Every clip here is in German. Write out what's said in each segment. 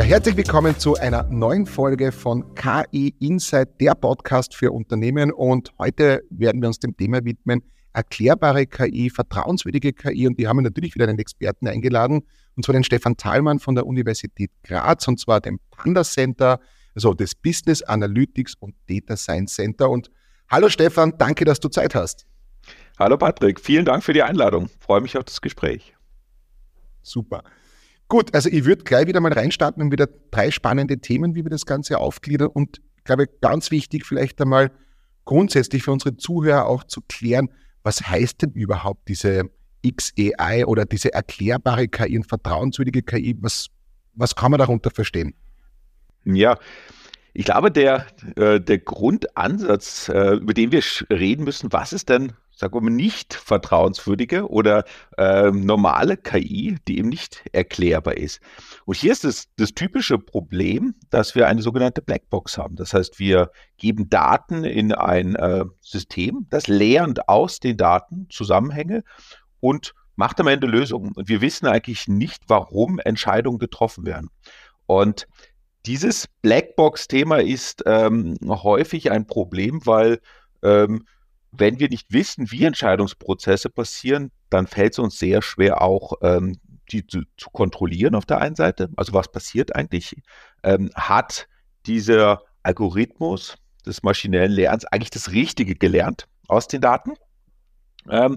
Ja, herzlich willkommen zu einer neuen Folge von KI Insight, der Podcast für Unternehmen. Und heute werden wir uns dem Thema widmen, erklärbare KI, vertrauenswürdige KI. Und wir haben natürlich wieder einen Experten eingeladen, und zwar den Stefan Thalmann von der Universität Graz, und zwar dem Panda Center, also des Business Analytics und Data Science Center. Und hallo Stefan, danke, dass du Zeit hast. Hallo Patrick, vielen Dank für die Einladung. freue mich auf das Gespräch. Super. Gut, also ich würde gleich wieder mal reinstarten und wieder drei spannende Themen, wie wir das Ganze aufgliedern. Und ich glaube, ganz wichtig vielleicht einmal grundsätzlich für unsere Zuhörer auch zu klären, was heißt denn überhaupt diese XAI oder diese erklärbare KI und vertrauenswürdige KI? Was, was kann man darunter verstehen? Ja, ich glaube, der, äh, der Grundansatz, äh, über den wir reden müssen, was ist denn sagen wir mal, nicht vertrauenswürdige oder äh, normale KI, die eben nicht erklärbar ist. Und hier ist das, das typische Problem, dass wir eine sogenannte Blackbox haben. Das heißt, wir geben Daten in ein äh, System, das lernt aus den Daten Zusammenhänge und macht am Ende Lösungen. Und wir wissen eigentlich nicht, warum Entscheidungen getroffen werden. Und dieses Blackbox-Thema ist ähm, häufig ein Problem, weil ähm, wenn wir nicht wissen, wie Entscheidungsprozesse passieren, dann fällt es uns sehr schwer auch, ähm, die zu, zu, kontrollieren auf der einen Seite. Also was passiert eigentlich? Ähm, hat dieser Algorithmus des maschinellen Lernens eigentlich das Richtige gelernt aus den Daten? Ähm,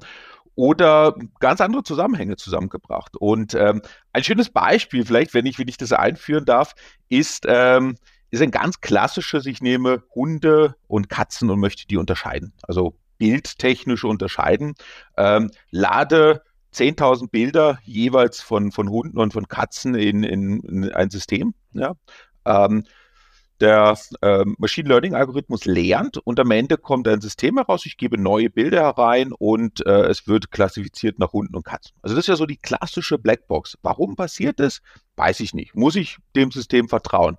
oder ganz andere Zusammenhänge zusammengebracht. Und ähm, ein schönes Beispiel, vielleicht, wenn ich, wenn ich das einführen darf, ist, ähm, ist ein ganz klassisches, ich nehme Hunde und Katzen und möchte die unterscheiden. Also bildtechnisch unterscheiden. Ähm, lade 10.000 Bilder jeweils von, von Hunden und von Katzen in, in, in ein System. Ja. Ähm, der äh, Machine Learning Algorithmus lernt und am Ende kommt ein System heraus, ich gebe neue Bilder herein und äh, es wird klassifiziert nach Hunden und Katzen. Also das ist ja so die klassische Blackbox. Warum passiert das? Weiß ich nicht. Muss ich dem System vertrauen?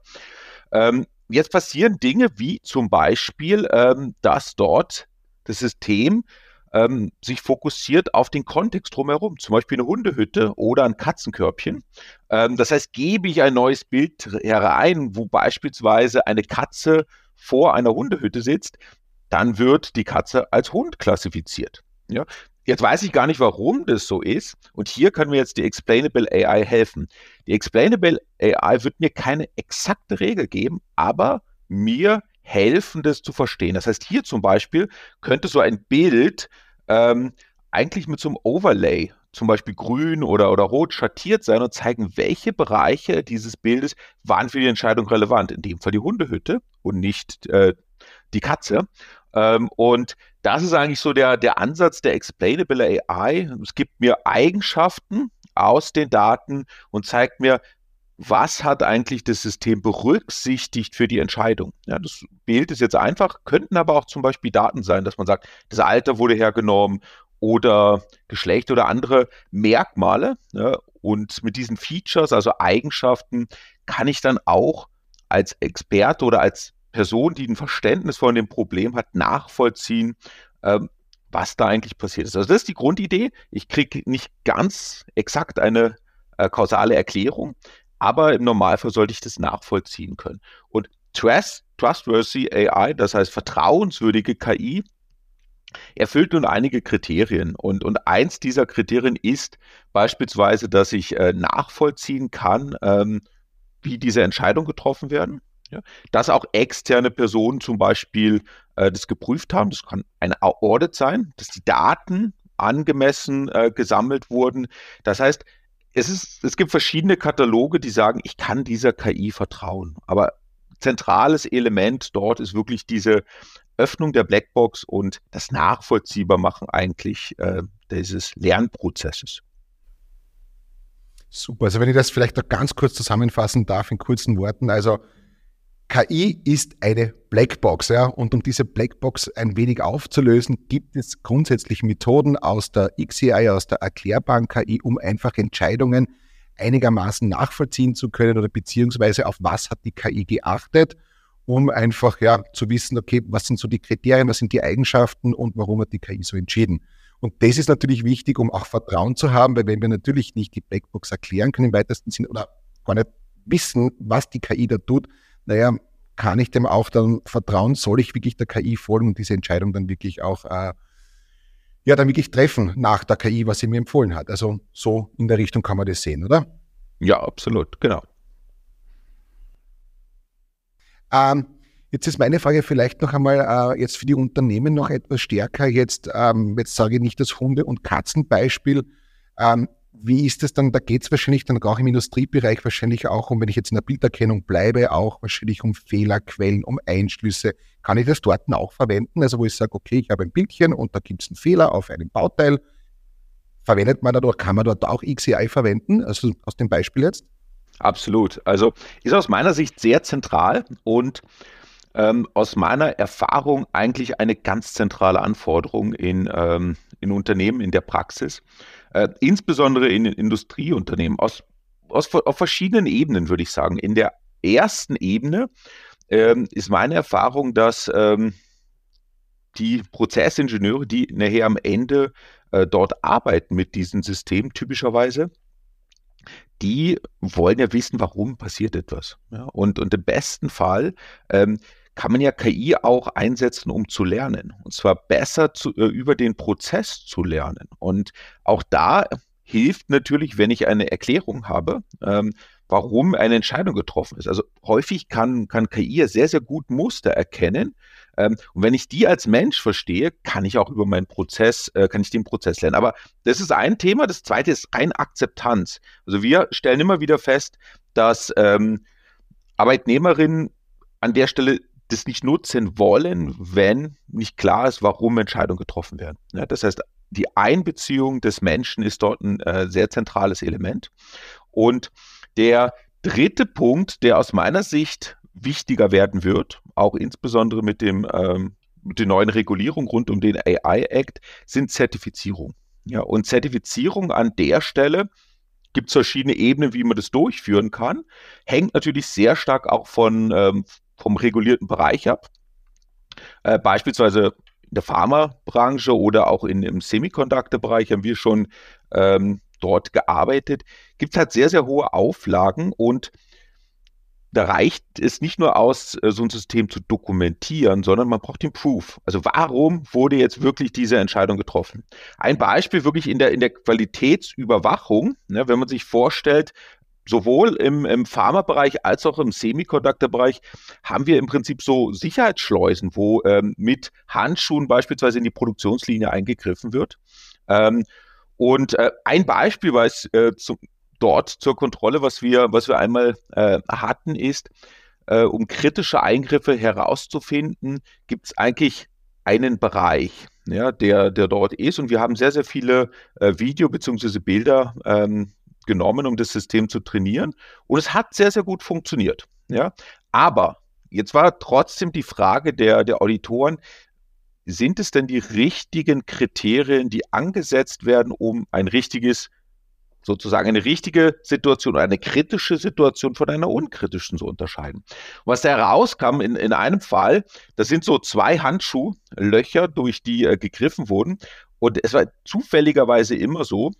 Ähm, jetzt passieren Dinge wie zum Beispiel, ähm, dass dort das System ähm, sich fokussiert auf den Kontext drumherum, zum Beispiel eine Hundehütte oder ein Katzenkörbchen. Ähm, das heißt, gebe ich ein neues Bild herein, wo beispielsweise eine Katze vor einer Hundehütte sitzt, dann wird die Katze als Hund klassifiziert. Ja? Jetzt weiß ich gar nicht, warum das so ist. Und hier können wir jetzt die Explainable AI helfen. Die Explainable AI wird mir keine exakte Regel geben, aber mir helfen, das zu verstehen. Das heißt, hier zum Beispiel könnte so ein Bild ähm, eigentlich mit so einem Overlay, zum Beispiel grün oder, oder rot, schattiert sein und zeigen, welche Bereiche dieses Bildes waren für die Entscheidung relevant. In dem Fall die Hundehütte und nicht äh, die Katze. Ähm, und das ist eigentlich so der, der Ansatz der Explainable AI. Es gibt mir Eigenschaften aus den Daten und zeigt mir, was hat eigentlich das System berücksichtigt für die Entscheidung? Ja, das Bild ist jetzt einfach, könnten aber auch zum Beispiel Daten sein, dass man sagt, das Alter wurde hergenommen oder Geschlecht oder andere Merkmale. Ja, und mit diesen Features, also Eigenschaften, kann ich dann auch als Experte oder als Person, die ein Verständnis von dem Problem hat, nachvollziehen, ähm, was da eigentlich passiert ist. Also das ist die Grundidee. Ich kriege nicht ganz exakt eine äh, kausale Erklärung, aber im Normalfall sollte ich das nachvollziehen können. Und Trust, Trustworthy AI, das heißt vertrauenswürdige KI, erfüllt nun einige Kriterien. Und, und eins dieser Kriterien ist beispielsweise, dass ich äh, nachvollziehen kann, ähm, wie diese Entscheidungen getroffen werden. Ja, dass auch externe Personen zum Beispiel äh, das geprüft haben. Das kann ein Audit sein, dass die Daten angemessen äh, gesammelt wurden. Das heißt, es, ist, es gibt verschiedene Kataloge, die sagen, ich kann dieser KI vertrauen. Aber zentrales Element dort ist wirklich diese Öffnung der Blackbox und das Nachvollziehbarmachen eigentlich äh, dieses Lernprozesses. Super. Also wenn ich das vielleicht noch ganz kurz zusammenfassen darf in kurzen Worten. Also KI ist eine Blackbox, ja, und um diese Blackbox ein wenig aufzulösen, gibt es grundsätzlich Methoden aus der XAI, aus der erklärbaren KI, um einfach Entscheidungen einigermaßen nachvollziehen zu können oder beziehungsweise auf was hat die KI geachtet, um einfach ja zu wissen, okay, was sind so die Kriterien, was sind die Eigenschaften und warum hat die KI so entschieden. Und das ist natürlich wichtig, um auch Vertrauen zu haben, weil wenn wir natürlich nicht die Blackbox erklären können im weitesten Sinne oder gar nicht wissen, was die KI da tut, naja, kann ich dem auch dann vertrauen? Soll ich wirklich der KI folgen und diese Entscheidung dann wirklich auch äh, ja, dann wirklich treffen nach der KI, was sie mir empfohlen hat? Also so in der Richtung kann man das sehen, oder? Ja, absolut, genau. Ähm, jetzt ist meine Frage vielleicht noch einmal äh, jetzt für die Unternehmen noch etwas stärker. Jetzt, ähm, jetzt sage ich nicht das Hunde- und Katzenbeispiel. Ähm, wie ist es dann? Da geht es wahrscheinlich dann auch im Industriebereich wahrscheinlich auch um, wenn ich jetzt in der Bilderkennung bleibe, auch wahrscheinlich um Fehlerquellen, um Einschlüsse. Kann ich das dort auch verwenden? Also wo ich sage, okay, ich habe ein Bildchen und da gibt es einen Fehler auf einem Bauteil. Verwendet man da oder kann man dort auch XCI verwenden? Also aus dem Beispiel jetzt? Absolut. Also ist aus meiner Sicht sehr zentral und ähm, aus meiner Erfahrung eigentlich eine ganz zentrale Anforderung in, ähm, in Unternehmen, in der Praxis, äh, insbesondere in Industrieunternehmen, aus, aus, auf verschiedenen Ebenen, würde ich sagen. In der ersten Ebene ähm, ist meine Erfahrung, dass ähm, die Prozessingenieure, die nachher am Ende äh, dort arbeiten mit diesem System typischerweise, die wollen ja wissen, warum passiert etwas. Ja, und, und im besten Fall ähm, kann man ja KI auch einsetzen, um zu lernen. Und zwar besser zu, äh, über den Prozess zu lernen. Und auch da hilft natürlich, wenn ich eine Erklärung habe, ähm, warum eine Entscheidung getroffen ist. Also häufig kann, kann KI ja sehr, sehr gut Muster erkennen. Ähm, und wenn ich die als Mensch verstehe, kann ich auch über meinen Prozess, äh, kann ich den Prozess lernen. Aber das ist ein Thema. Das zweite ist rein Akzeptanz. Also wir stellen immer wieder fest, dass ähm, Arbeitnehmerinnen an der Stelle das nicht nutzen wollen, wenn nicht klar ist, warum Entscheidungen getroffen werden. Ja, das heißt, die Einbeziehung des Menschen ist dort ein äh, sehr zentrales Element. Und der dritte Punkt, der aus meiner Sicht wichtiger werden wird, auch insbesondere mit dem ähm, mit der neuen Regulierung rund um den AI Act, sind Zertifizierung. Ja, und Zertifizierung an der Stelle gibt es verschiedene Ebenen, wie man das durchführen kann. Hängt natürlich sehr stark auch von, ähm, vom regulierten Bereich ab. Äh, beispielsweise in der Pharmabranche oder auch in, im Semiconductor-Bereich haben wir schon ähm, dort gearbeitet. Gibt es halt sehr, sehr hohe Auflagen und da reicht es nicht nur aus, äh, so ein System zu dokumentieren, sondern man braucht den Proof. Also warum wurde jetzt wirklich diese Entscheidung getroffen? Ein Beispiel wirklich in der, in der Qualitätsüberwachung, ne, wenn man sich vorstellt, sowohl im, im Pharmabereich als auch im Semiconductor-Bereich haben wir im Prinzip so Sicherheitsschleusen, wo ähm, mit Handschuhen beispielsweise in die Produktionslinie eingegriffen wird. Ähm, und äh, ein Beispiel, es äh, zu, dort zur Kontrolle, was wir, was wir einmal äh, hatten, ist, äh, um kritische Eingriffe herauszufinden, gibt es eigentlich einen Bereich, ja, der, der dort ist. Und wir haben sehr, sehr viele äh, Video- bzw. Bilder ähm, genommen, um das System zu trainieren. Und es hat sehr, sehr gut funktioniert. Ja? Aber jetzt war trotzdem die Frage der, der Auditoren, sind es denn die richtigen Kriterien, die angesetzt werden, um ein richtiges, sozusagen eine richtige Situation oder eine kritische Situation von einer unkritischen zu unterscheiden? Und was da herauskam in, in einem Fall, das sind so zwei Handschuhlöcher, durch die äh, gegriffen wurden. Und es war zufälligerweise immer so,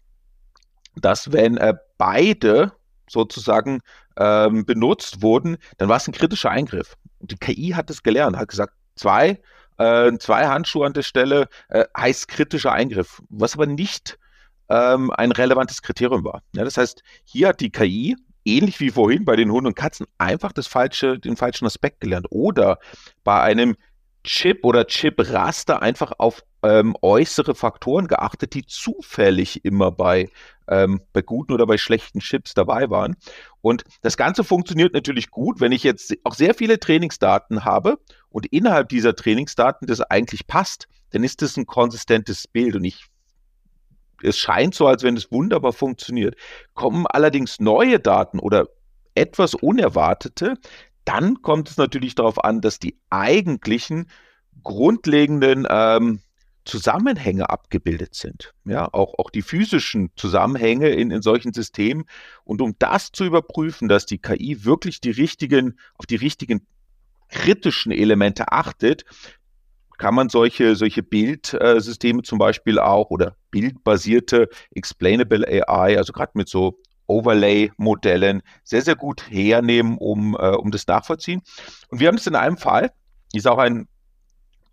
dass wenn äh, beide sozusagen ähm, benutzt wurden, dann war es ein kritischer Eingriff. Und die KI hat es gelernt, hat gesagt, zwei, äh, zwei Handschuhe an der Stelle äh, heißt kritischer Eingriff, was aber nicht ähm, ein relevantes Kriterium war. Ja, das heißt, hier hat die KI ähnlich wie vorhin bei den Hunden und Katzen einfach das falsche, den falschen Aspekt gelernt. Oder bei einem Chip oder Chip-Raster einfach auf ähm, äußere Faktoren geachtet, die zufällig immer bei, ähm, bei guten oder bei schlechten Chips dabei waren. Und das Ganze funktioniert natürlich gut, wenn ich jetzt auch sehr viele Trainingsdaten habe und innerhalb dieser Trainingsdaten das eigentlich passt, dann ist das ein konsistentes Bild und ich es scheint so, als wenn es wunderbar funktioniert. Kommen allerdings neue Daten oder etwas Unerwartete, dann kommt es natürlich darauf an, dass die eigentlichen grundlegenden ähm, Zusammenhänge abgebildet sind. Ja, auch, auch die physischen Zusammenhänge in, in solchen Systemen. Und um das zu überprüfen, dass die KI wirklich die richtigen, auf die richtigen kritischen Elemente achtet, kann man solche, solche Bildsysteme zum Beispiel auch oder bildbasierte Explainable AI, also gerade mit so Overlay-Modellen sehr, sehr gut hernehmen, um, äh, um das nachvollziehen. Und wir haben es in einem Fall, ist auch ein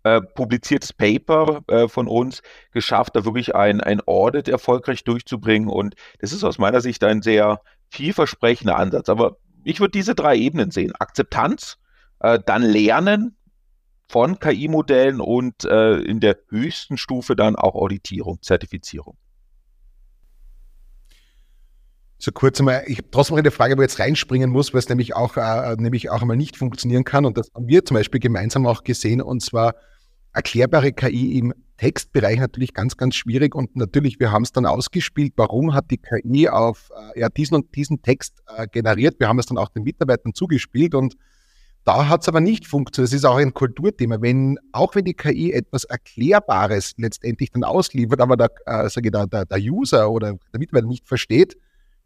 äh, publiziertes Paper äh, von uns geschafft, da wirklich ein, ein Audit erfolgreich durchzubringen. Und das ist aus meiner Sicht ein sehr vielversprechender Ansatz. Aber ich würde diese drei Ebenen sehen. Akzeptanz, äh, dann Lernen von KI-Modellen und äh, in der höchsten Stufe dann auch Auditierung, Zertifizierung. So kurz einmal, ich habe trotzdem noch eine Frage, wo ich jetzt reinspringen muss, weil es nämlich auch, äh, nämlich auch einmal nicht funktionieren kann. Und das haben wir zum Beispiel gemeinsam auch gesehen. Und zwar erklärbare KI im Textbereich natürlich ganz, ganz schwierig. Und natürlich, wir haben es dann ausgespielt. Warum hat die KI auf äh, ja, diesen und diesen Text äh, generiert? Wir haben es dann auch den Mitarbeitern zugespielt und da hat es aber nicht funktioniert. Das ist auch ein Kulturthema. Wenn, auch wenn die KI etwas Erklärbares letztendlich dann ausliefert, aber der, äh, sage ich, der, der, User oder der Mitarbeiter nicht versteht,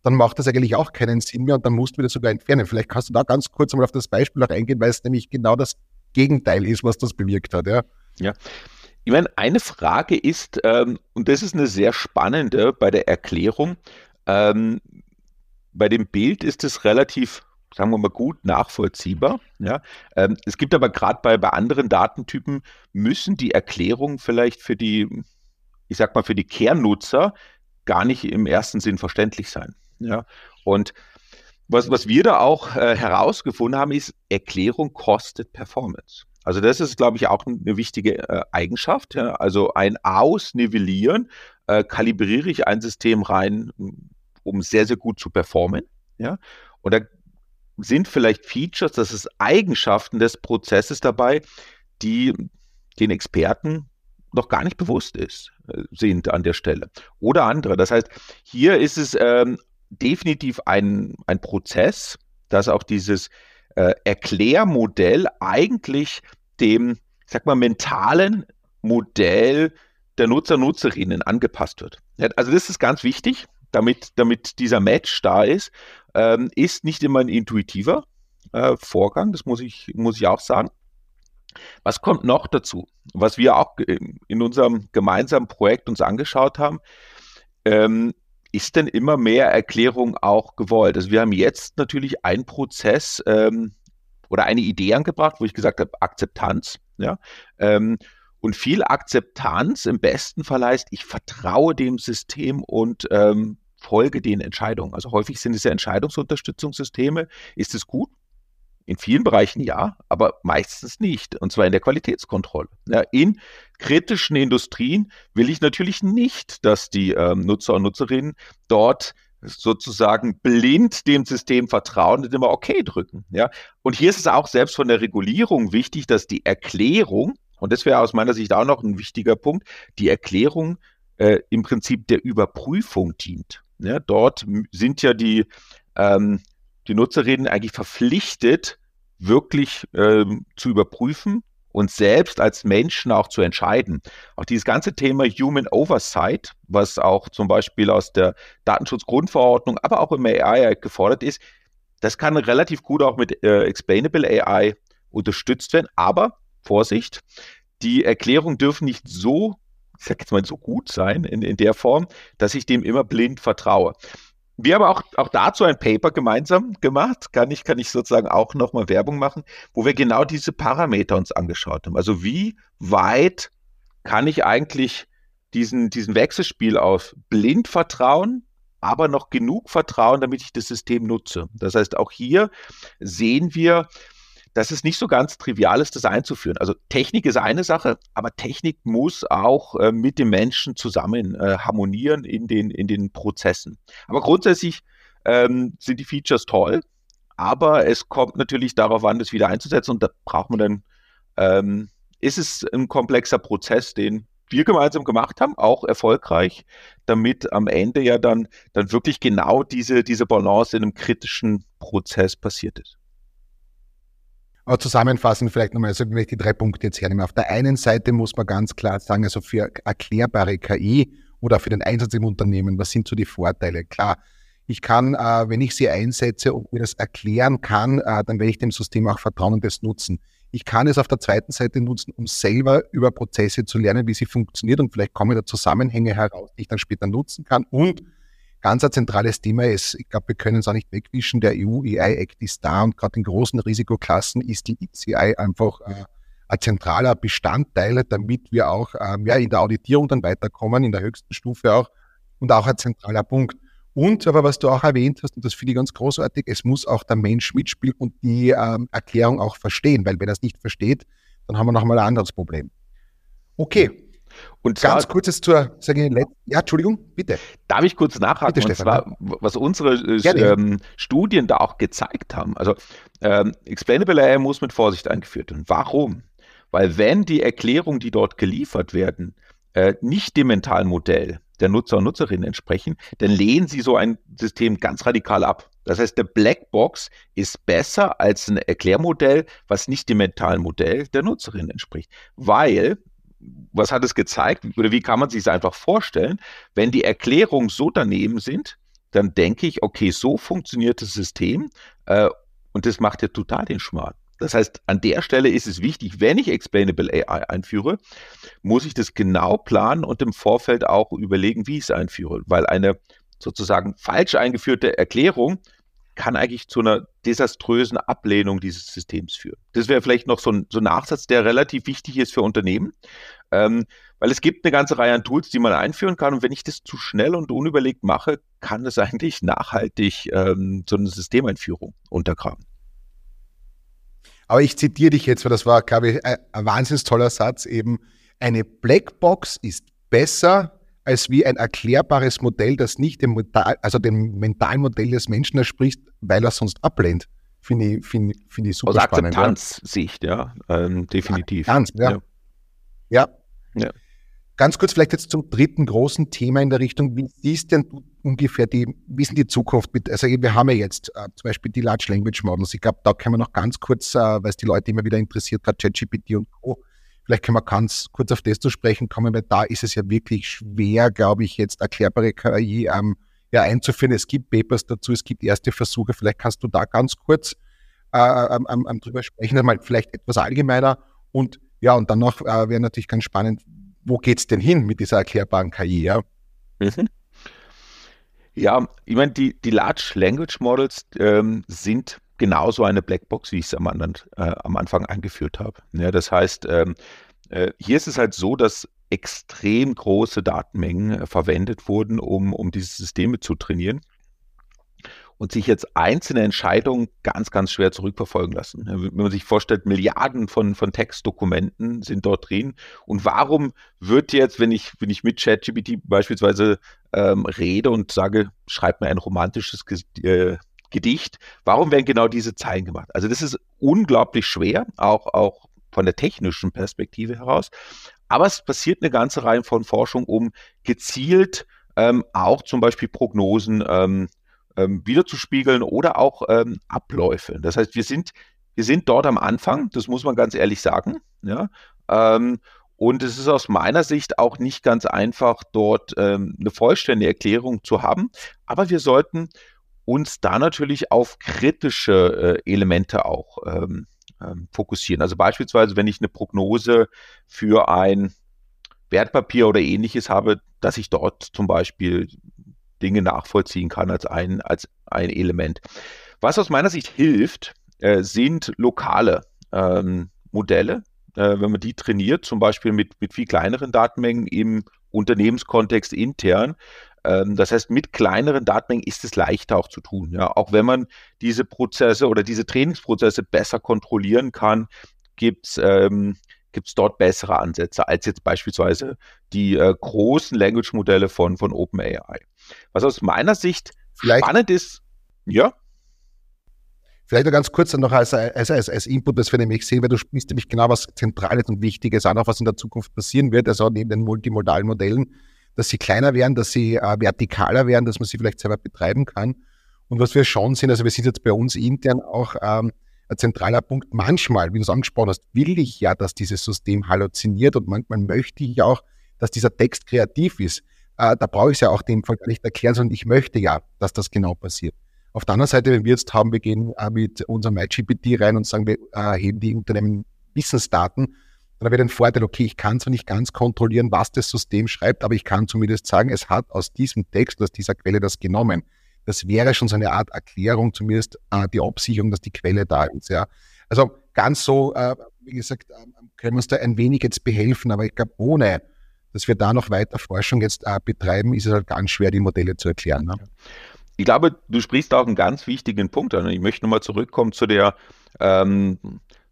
dann macht das eigentlich auch keinen Sinn mehr und dann musst du wieder sogar entfernen. Vielleicht kannst du da ganz kurz mal auf das Beispiel auch eingehen, weil es nämlich genau das Gegenteil ist, was das bewirkt hat. Ja. Ja. Ich meine, eine Frage ist, ähm, und das ist eine sehr spannende bei der Erklärung, ähm, bei dem Bild ist es relativ, sagen wir mal, gut nachvollziehbar. Ja? Ähm, es gibt aber gerade bei, bei anderen Datentypen, müssen die Erklärungen vielleicht für die, ich sag mal, für die Kernnutzer gar nicht im ersten Sinn verständlich sein. Ja? Und was, was wir da auch äh, herausgefunden haben, ist, Erklärung kostet Performance. Also das ist, glaube ich, auch eine wichtige äh, Eigenschaft. Ja? Also ein Ausnivellieren, äh, kalibriere ich ein System rein, um sehr, sehr gut zu performen. Ja? Und da sind vielleicht Features, das ist Eigenschaften des Prozesses dabei, die den Experten noch gar nicht bewusst ist, äh, sind an der Stelle. Oder andere. Das heißt, hier ist es ähm, definitiv ein, ein Prozess, dass auch dieses äh, Erklärmodell eigentlich dem, sag mal, mentalen Modell der Nutzer, Nutzerinnen angepasst wird. Also das ist ganz wichtig, damit, damit dieser Match da ist. Ähm, ist nicht immer ein intuitiver äh, Vorgang, das muss ich, muss ich auch sagen. Was kommt noch dazu? Was wir auch in unserem gemeinsamen Projekt uns angeschaut haben, ähm, ist denn immer mehr Erklärung auch gewollt? Also wir haben jetzt natürlich einen Prozess ähm, oder eine Idee angebracht, wo ich gesagt habe, Akzeptanz. Ja? Ähm, und viel Akzeptanz im besten Fall heißt, ich vertraue dem System und ähm, folge den Entscheidungen. Also häufig sind es ja Entscheidungsunterstützungssysteme. Ist es gut? In vielen Bereichen ja, aber meistens nicht. Und zwar in der Qualitätskontrolle. Ja, in kritischen Industrien will ich natürlich nicht, dass die ähm, Nutzer und Nutzerinnen dort sozusagen blind dem System vertrauen und immer okay drücken. Ja? Und hier ist es auch selbst von der Regulierung wichtig, dass die Erklärung, und das wäre aus meiner Sicht auch noch ein wichtiger Punkt, die Erklärung äh, im Prinzip der Überprüfung dient. Ja, dort sind ja die ähm, die Nutzerinnen eigentlich verpflichtet, wirklich ähm, zu überprüfen und selbst als Menschen auch zu entscheiden. Auch dieses ganze Thema Human Oversight, was auch zum Beispiel aus der Datenschutzgrundverordnung, aber auch im AI gefordert ist, das kann relativ gut auch mit äh, Explainable AI unterstützt werden. Aber Vorsicht, die Erklärungen dürfen nicht so, ich sag jetzt mal, so gut sein in, in der Form, dass ich dem immer blind vertraue. Wir haben auch, auch dazu ein Paper gemeinsam gemacht, kann ich, kann ich sozusagen auch nochmal Werbung machen, wo wir genau diese Parameter uns angeschaut haben. Also wie weit kann ich eigentlich diesen, diesen Wechselspiel auf blind vertrauen, aber noch genug vertrauen, damit ich das System nutze. Das heißt, auch hier sehen wir, dass es nicht so ganz trivial ist, das einzuführen. Also Technik ist eine Sache, aber Technik muss auch äh, mit dem Menschen zusammen äh, harmonieren in den, in den Prozessen. Aber grundsätzlich ähm, sind die Features toll, aber es kommt natürlich darauf an, das wieder einzusetzen und da braucht man dann, ähm, ist es ein komplexer Prozess, den wir gemeinsam gemacht haben, auch erfolgreich, damit am Ende ja dann, dann wirklich genau diese, diese Balance in einem kritischen Prozess passiert ist. Aber zusammenfassend vielleicht nochmal, also wenn ich die drei Punkte jetzt hernehme. Auf der einen Seite muss man ganz klar sagen, also für erklärbare KI oder für den Einsatz im Unternehmen, was sind so die Vorteile? Klar, ich kann, äh, wenn ich sie einsetze und mir das erklären kann, äh, dann werde ich dem System auch vertrauen und das nutzen. Ich kann es auf der zweiten Seite nutzen, um selber über Prozesse zu lernen, wie sie funktioniert und vielleicht kommen da Zusammenhänge heraus, die ich dann später nutzen kann. Und ganz ein zentrales Thema ist, ich glaube, wir können es auch nicht wegwischen, der EU-EI-Act ist da und gerade in großen Risikoklassen ist die ECI einfach äh, ein zentraler Bestandteil, damit wir auch ähm, ja, in der Auditierung dann weiterkommen, in der höchsten Stufe auch und auch ein zentraler Punkt. Und aber was du auch erwähnt hast, und das finde ich ganz großartig, es muss auch der Mensch mitspielen und die ähm, Erklärung auch verstehen, weil wenn er es nicht versteht, dann haben wir nochmal ein anderes Problem. Okay. Und zwar, ganz kurzes zur, sage ich, ja, Entschuldigung, bitte. Darf ich kurz nachhaken? Bitte, und zwar, was unsere äh, ähm, Studien da auch gezeigt haben. Also, ähm, Explainable AI muss mit Vorsicht eingeführt werden. Warum? Weil wenn die Erklärungen, die dort geliefert werden, äh, nicht dem mentalen Modell der Nutzer und Nutzerinnen entsprechen, dann lehnen sie so ein System ganz radikal ab. Das heißt, der Blackbox ist besser als ein Erklärmodell, was nicht dem mentalen Modell der Nutzerin entspricht. Weil, was hat es gezeigt, oder wie kann man sich es einfach vorstellen, wenn die Erklärungen so daneben sind, dann denke ich, okay, so funktioniert das System äh, und das macht ja total den Schmarrn. Das heißt, an der Stelle ist es wichtig, wenn ich Explainable AI einführe, muss ich das genau planen und im Vorfeld auch überlegen, wie ich es einführe, weil eine sozusagen falsch eingeführte Erklärung kann eigentlich zu einer desaströsen Ablehnung dieses Systems führen. Das wäre vielleicht noch so ein, so ein Nachsatz, der relativ wichtig ist für Unternehmen, ähm, weil es gibt eine ganze Reihe an Tools, die man einführen kann und wenn ich das zu schnell und unüberlegt mache, kann das eigentlich nachhaltig ähm, so eine Systemeinführung untergraben. Aber ich zitiere dich jetzt, weil das war, glaube ich, ein, ein wahnsinnig toller Satz eben. Eine Blackbox ist besser als wie ein erklärbares Modell, das nicht dem, also dem mentalen Modell des Menschen entspricht, weil er sonst ablehnt. Finde ich, find, find ich super Aus spannend. Aus Akzeptanzsicht, ja, ähm, definitiv. Akzeptanz, ja. ja. Ja. ja. Ganz kurz vielleicht jetzt zum dritten großen Thema in der Richtung, wie siehst denn du ungefähr die, wie ist denn die Zukunft mit, also wir haben ja jetzt äh, zum Beispiel die Large Language Models, ich glaube, da können wir noch ganz kurz, äh, weil es die Leute immer wieder interessiert, gerade ChatGPT und Co., vielleicht können wir ganz kurz auf das zu sprechen kommen, weil da ist es ja wirklich schwer, glaube ich, jetzt erklärbare KI ähm, ja, einzuführen. Es gibt Papers dazu, es gibt erste Versuche, vielleicht kannst du da ganz kurz äh, ähm, ähm, drüber sprechen, einmal vielleicht etwas allgemeiner und ja, und dann noch äh, wäre natürlich ganz spannend, wo geht es denn hin mit dieser erklärbaren KI? Ja, mhm. ja ich meine, die, die Large Language Models ähm, sind genauso eine Blackbox, wie ich es am, äh, am Anfang eingeführt habe. Ja, das heißt, ähm, äh, hier ist es halt so, dass extrem große Datenmengen äh, verwendet wurden, um, um diese Systeme zu trainieren und sich jetzt einzelne Entscheidungen ganz, ganz schwer zurückverfolgen lassen. Wenn man sich vorstellt, Milliarden von, von Textdokumenten sind dort drin. Und warum wird jetzt, wenn ich, wenn ich mit ChatGPT beispielsweise ähm, rede und sage, schreib mir ein romantisches äh, Gedicht, warum werden genau diese Zeilen gemacht? Also das ist unglaublich schwer, auch, auch von der technischen Perspektive heraus. Aber es passiert eine ganze Reihe von Forschung, um gezielt ähm, auch zum Beispiel Prognosen ähm, ähm, wiederzuspiegeln oder auch ähm, Abläufe. Das heißt, wir sind, wir sind dort am Anfang, das muss man ganz ehrlich sagen. Ja? Ähm, und es ist aus meiner Sicht auch nicht ganz einfach, dort ähm, eine vollständige Erklärung zu haben. Aber wir sollten uns da natürlich auf kritische äh, Elemente auch ähm, ähm, fokussieren. Also beispielsweise, wenn ich eine Prognose für ein Wertpapier oder ähnliches habe, dass ich dort zum Beispiel Dinge nachvollziehen kann als ein, als ein Element. Was aus meiner Sicht hilft, äh, sind lokale ähm, Modelle. Äh, wenn man die trainiert, zum Beispiel mit, mit viel kleineren Datenmengen im Unternehmenskontext intern. Ähm, das heißt, mit kleineren Datenmengen ist es leichter auch zu tun. Ja? Auch wenn man diese Prozesse oder diese Trainingsprozesse besser kontrollieren kann, gibt es ähm, gibt es dort bessere Ansätze als jetzt beispielsweise die äh, großen Language-Modelle von, von OpenAI. Was aus meiner Sicht Vielleicht, spannend ist, ja. Vielleicht noch ganz kurz noch als, als, als, als Input, das wir nämlich sehen, weil du spielst nämlich genau was Zentrales und Wichtiges an, auch was in der Zukunft passieren wird, also neben den multimodalen Modellen, dass sie kleiner werden, dass sie äh, vertikaler werden, dass man sie vielleicht selber betreiben kann. Und was wir schon sehen, also wir sind jetzt bei uns intern auch ähm, ein zentraler Punkt. Manchmal, wie du es angesprochen hast, will ich ja, dass dieses System halluziniert und manchmal möchte ich auch, dass dieser Text kreativ ist äh, da brauche ich es ja auch dem Fall gar nicht erklären, sondern ich möchte ja, dass das genau passiert. Auf der anderen Seite, wenn wir jetzt haben, wir gehen äh, mit unserem MyGPT rein und sagen, wir äh, heben die Unternehmen Wissensdaten, dann habe ich den Vorteil, okay, ich kann zwar nicht ganz kontrollieren, was das System schreibt, aber ich kann zumindest sagen, es hat aus diesem Text, aus dieser Quelle das genommen. Das wäre schon so eine Art Erklärung, zumindest äh, die Absicherung, dass die Quelle da ist. Ja. Also ganz so, äh, wie gesagt, äh, können wir uns da ein wenig jetzt behelfen, aber ich glaube, ohne dass wir da noch weiter Forschung jetzt äh, betreiben, ist es halt ganz schwer, die Modelle zu erklären. Ne? Ich glaube, du sprichst auch einen ganz wichtigen Punkt an. Ich möchte nochmal zurückkommen zu der, ähm,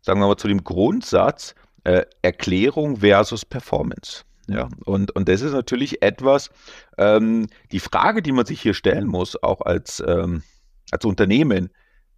sagen wir mal, zu dem Grundsatz äh, Erklärung versus Performance. Ja, und, und das ist natürlich etwas, ähm, die Frage, die man sich hier stellen muss, auch als, ähm, als Unternehmen,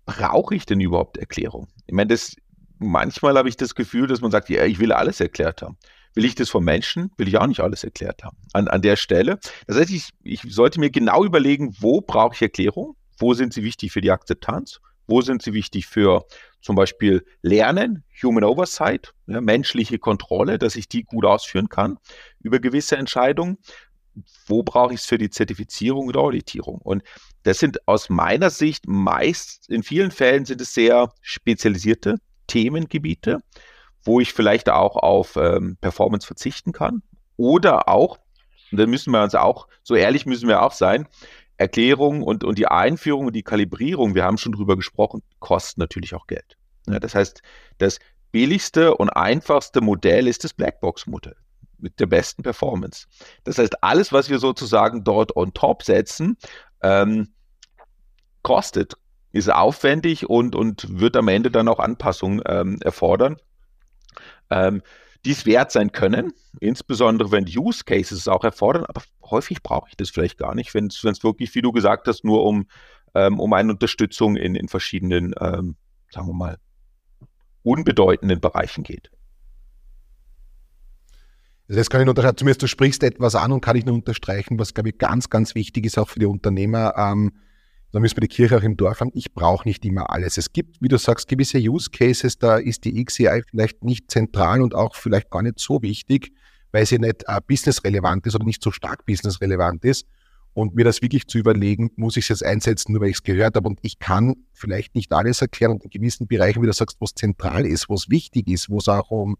brauche ich denn überhaupt Erklärung? Ich meine, das, manchmal habe ich das Gefühl, dass man sagt, ja, ich will alles erklärt haben. Will ich das vom Menschen? Will ich auch nicht alles erklärt haben. An, an der Stelle. Das heißt, ich, ich sollte mir genau überlegen, wo brauche ich Erklärung? Wo sind sie wichtig für die Akzeptanz? Wo sind sie wichtig für zum Beispiel Lernen, Human Oversight, ja, menschliche Kontrolle, dass ich die gut ausführen kann über gewisse Entscheidungen? Wo brauche ich es für die Zertifizierung oder Auditierung? Und das sind aus meiner Sicht meist, in vielen Fällen sind es sehr spezialisierte Themengebiete, wo ich vielleicht auch auf ähm, Performance verzichten kann. Oder auch, und da müssen wir uns auch, so ehrlich müssen wir auch sein, Erklärung und, und die Einführung und die Kalibrierung, wir haben schon drüber gesprochen, kosten natürlich auch Geld. Ja, das heißt, das billigste und einfachste Modell ist das Blackbox-Modell mit der besten Performance. Das heißt, alles, was wir sozusagen dort on top setzen, ähm, kostet, ist aufwendig und, und wird am Ende dann auch Anpassungen ähm, erfordern, ähm, die es wert sein können, insbesondere wenn Use Cases es auch erfordern, aber häufig brauche ich das vielleicht gar nicht, wenn es wirklich, wie du gesagt hast, nur um, ähm, um eine Unterstützung in, in verschiedenen, ähm, sagen wir mal, unbedeutenden Bereichen geht. Also das kann ich unterstreichen. Zumindest du sprichst etwas an und kann ich nur unterstreichen, was, glaube ich, ganz, ganz wichtig ist, auch für die Unternehmer. Ähm, da müssen wir die Kirche auch im Dorf haben. Ich brauche nicht immer alles. Es gibt, wie du sagst, gewisse Use Cases, da ist die XCI vielleicht nicht zentral und auch vielleicht gar nicht so wichtig, weil sie nicht äh, businessrelevant ist oder nicht so stark businessrelevant ist. Und mir das wirklich zu überlegen, muss ich es jetzt einsetzen, nur weil ich es gehört habe. Und ich kann vielleicht nicht alles erklären und in gewissen Bereichen, wie du sagst, wo es zentral ist, wo es wichtig ist, wo es auch um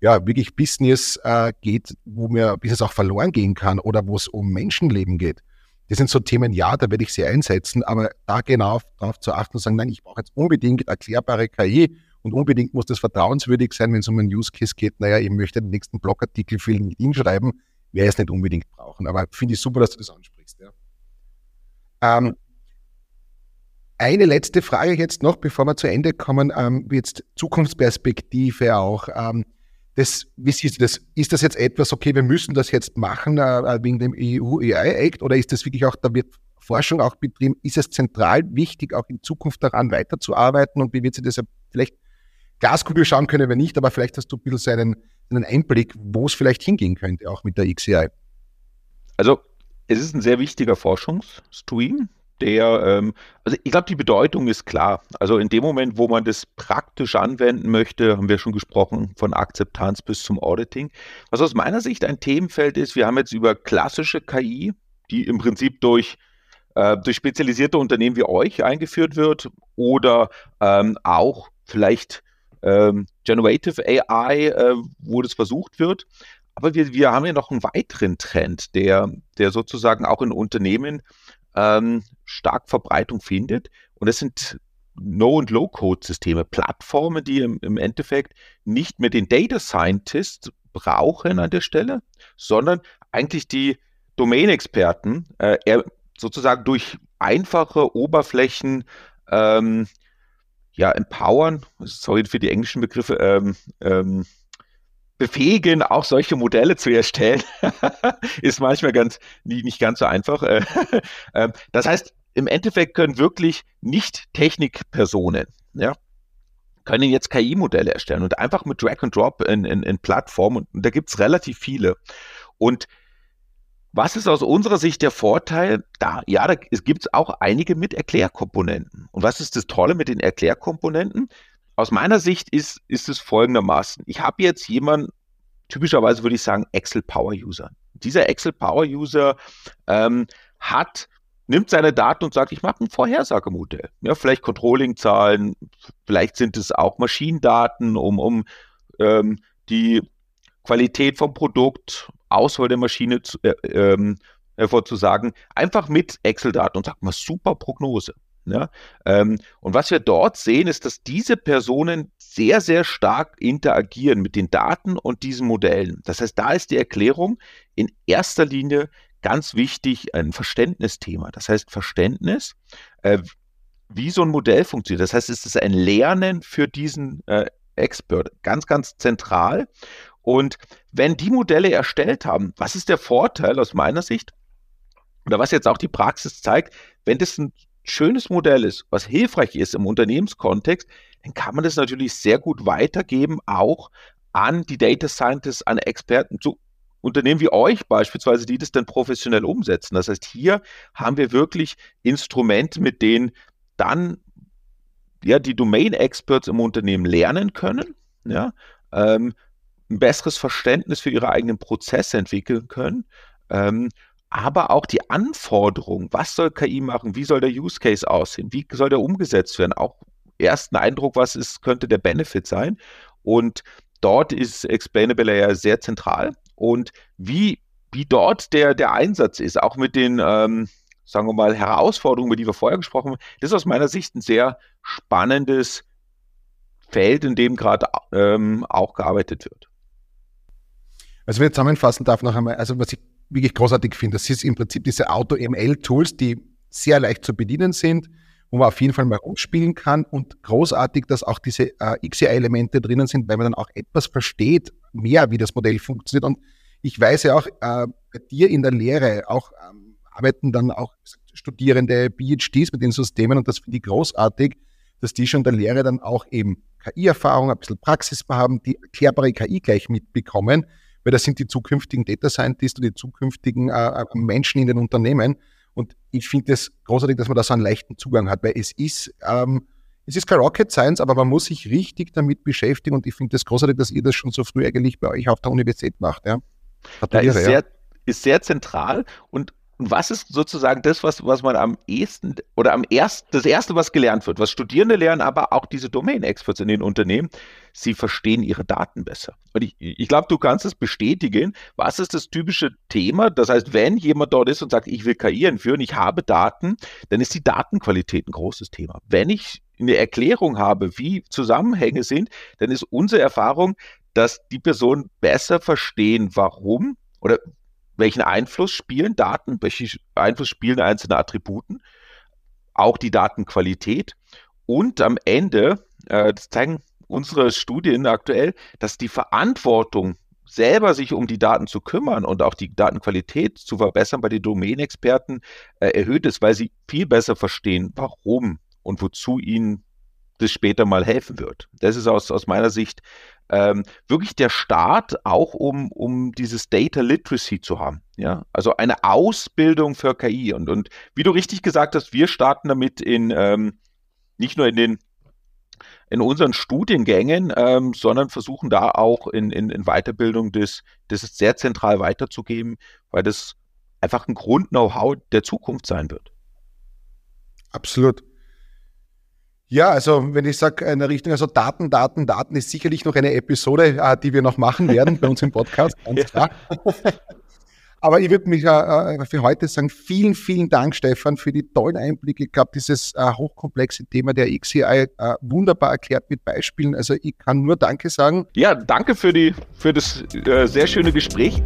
ja, wirklich Business äh, geht, wo mir Business auch verloren gehen kann oder wo es um Menschenleben geht das sind so Themen, ja, da werde ich sie einsetzen, aber da genau darauf zu achten und sagen, nein, ich brauche jetzt unbedingt erklärbare KI und unbedingt muss das vertrauenswürdig sein, wenn es um einen Use Case geht. Naja, ich möchte den nächsten Blogartikel für LinkedIn schreiben, werde es nicht unbedingt brauchen. Aber finde ich super, dass du das ansprichst. Ja. Ähm, eine letzte Frage jetzt noch, bevor wir zu Ende kommen, ähm, jetzt Zukunftsperspektive auch. Ähm, das, wie siehst du das? Ist das jetzt etwas, okay, wir müssen das jetzt machen äh, äh wegen dem EU-AI-Act oder ist das wirklich auch, da wird Forschung auch betrieben, ist es zentral wichtig, auch in Zukunft daran weiterzuarbeiten und wie wird sich das vielleicht Glaskugel schauen können, wenn nicht, aber vielleicht hast du ein bisschen so einen, einen Einblick, wo es vielleicht hingehen könnte, auch mit der XCI. Also es ist ein sehr wichtiger Forschungsstream, der, ähm, also ich glaube, die Bedeutung ist klar. Also in dem Moment, wo man das praktisch anwenden möchte, haben wir schon gesprochen, von Akzeptanz bis zum Auditing. Was aus meiner Sicht ein Themenfeld ist, wir haben jetzt über klassische KI, die im Prinzip durch, äh, durch spezialisierte Unternehmen wie euch eingeführt wird oder ähm, auch vielleicht ähm, Generative AI, äh, wo das versucht wird. Aber wir, wir haben ja noch einen weiteren Trend, der, der sozusagen auch in Unternehmen ähm, stark Verbreitung findet. Und das sind No- und Low-Code-Systeme, Plattformen, die im, im, Endeffekt nicht mehr den Data Scientist brauchen an der Stelle, sondern eigentlich die Domain-Experten äh, sozusagen durch einfache Oberflächen ähm, ja, empowern, sorry für die englischen Begriffe, ähm, ähm, befähigen, auch solche Modelle zu erstellen, ist manchmal ganz, nicht ganz so einfach. Ähm, das heißt, im Endeffekt können wirklich nicht Technikpersonen, ja, können jetzt KI-Modelle erstellen und einfach mit Drag and Drop in, in, in Plattformen, und da gibt es relativ viele. Und was ist aus unserer Sicht der Vorteil? Da, ja, da gibt es auch einige mit Erklärkomponenten. Und was ist das Tolle mit den Erklärkomponenten? Aus meiner Sicht ist, ist es folgendermaßen. Ich habe jetzt jemanden, typischerweise würde ich sagen, Excel Power User. Dieser Excel Power User ähm, hat nimmt seine Daten und sagt, ich mache ein Vorhersagemodell. Ja, vielleicht Controlling-Zahlen, vielleicht sind es auch Maschinendaten, um, um ähm, die Qualität vom Produkt, Auswahl der Maschine zu, äh, ähm, hervorzusagen, einfach mit Excel-Daten und sagt mal super Prognose. Ja? Ähm, und was wir dort sehen, ist, dass diese Personen sehr, sehr stark interagieren mit den Daten und diesen Modellen. Das heißt, da ist die Erklärung in erster Linie ganz wichtig ein Verständnisthema. Das heißt, Verständnis, äh, wie so ein Modell funktioniert. Das heißt, es ist ein Lernen für diesen äh, Expert, ganz, ganz zentral. Und wenn die Modelle erstellt haben, was ist der Vorteil aus meiner Sicht? Oder was jetzt auch die Praxis zeigt, wenn das ein schönes Modell ist, was hilfreich ist im Unternehmenskontext, dann kann man das natürlich sehr gut weitergeben, auch an die Data Scientists, an Experten, zu Unternehmen wie euch beispielsweise, die das dann professionell umsetzen. Das heißt, hier haben wir wirklich Instrumente, mit denen dann ja, die Domain-Experts im Unternehmen lernen können, ja, ähm, ein besseres Verständnis für ihre eigenen Prozesse entwickeln können, ähm, aber auch die Anforderungen, was soll KI machen, wie soll der Use Case aussehen, wie soll der umgesetzt werden, auch ersten Eindruck, was ist, könnte der Benefit sein. Und dort ist Explainable ja sehr zentral. Und wie, wie dort der, der Einsatz ist, auch mit den ähm, sagen wir mal, Herausforderungen, über die wir vorher gesprochen haben, das ist aus meiner Sicht ein sehr spannendes Feld, in dem gerade ähm, auch gearbeitet wird. Also wenn ich zusammenfassen darf noch einmal, also was ich wirklich großartig finde, das ist im Prinzip diese Auto-ML-Tools, die sehr leicht zu bedienen sind, wo man auf jeden Fall mal rumspielen kann und großartig, dass auch diese äh, XAI-Elemente drinnen sind, weil man dann auch etwas versteht, mehr, wie das Modell funktioniert. Und ich weiß ja auch äh, bei dir in der Lehre, auch ähm, arbeiten dann auch Studierende PhDs mit den Systemen und das finde ich großartig, dass die schon der Lehre dann auch eben KI-Erfahrung, ein bisschen Praxis haben, die erklärbare KI gleich mitbekommen, weil das sind die zukünftigen Data Scientists und die zukünftigen äh, äh Menschen in den Unternehmen. Und ich finde es großartig, dass man da so einen leichten Zugang hat, weil es ist, ähm, es ist kein Rocket Science, aber man muss sich richtig damit beschäftigen und ich finde es großartig, dass ihr das schon so früh eigentlich bei euch auf der Universität macht. Ja. Da ist, sehr, ist sehr zentral und und was ist sozusagen das, was, was man am ehesten oder am ersten, das erste, was gelernt wird, was Studierende lernen, aber auch diese Domain-Experts in den Unternehmen, sie verstehen ihre Daten besser. Und ich, ich glaube, du kannst es bestätigen. Was ist das typische Thema? Das heißt, wenn jemand dort ist und sagt, ich will KI entführen, ich habe Daten, dann ist die Datenqualität ein großes Thema. Wenn ich eine Erklärung habe, wie Zusammenhänge sind, dann ist unsere Erfahrung, dass die Personen besser verstehen, warum oder welchen Einfluss spielen Daten, welchen Einfluss spielen einzelne Attributen, auch die Datenqualität und am Ende, äh, das zeigen unsere Studien aktuell, dass die Verantwortung selber sich um die Daten zu kümmern und auch die Datenqualität zu verbessern bei den Domänexperten äh, erhöht ist, weil sie viel besser verstehen, warum und wozu ihnen das später mal helfen wird. Das ist aus, aus meiner Sicht ähm, wirklich der Start, auch um, um dieses Data Literacy zu haben. Ja, also eine Ausbildung für KI. Und, und wie du richtig gesagt hast, wir starten damit in ähm, nicht nur in den in unseren Studiengängen, ähm, sondern versuchen da auch in, in, in Weiterbildung das, das sehr zentral weiterzugeben, weil das einfach ein Grund-Know-how der Zukunft sein wird. Absolut. Ja, also wenn ich sage in der Richtung, also Daten, Daten, Daten ist sicherlich noch eine Episode, äh, die wir noch machen werden bei uns im Podcast, ganz klar. Aber ich würde mich äh, für heute sagen, vielen, vielen Dank, Stefan, für die tollen Einblicke. Ich glaube, dieses äh, hochkomplexe Thema der XCI äh, wunderbar erklärt mit Beispielen. Also ich kann nur Danke sagen. Ja, danke für, die, für das äh, sehr schöne Gespräch.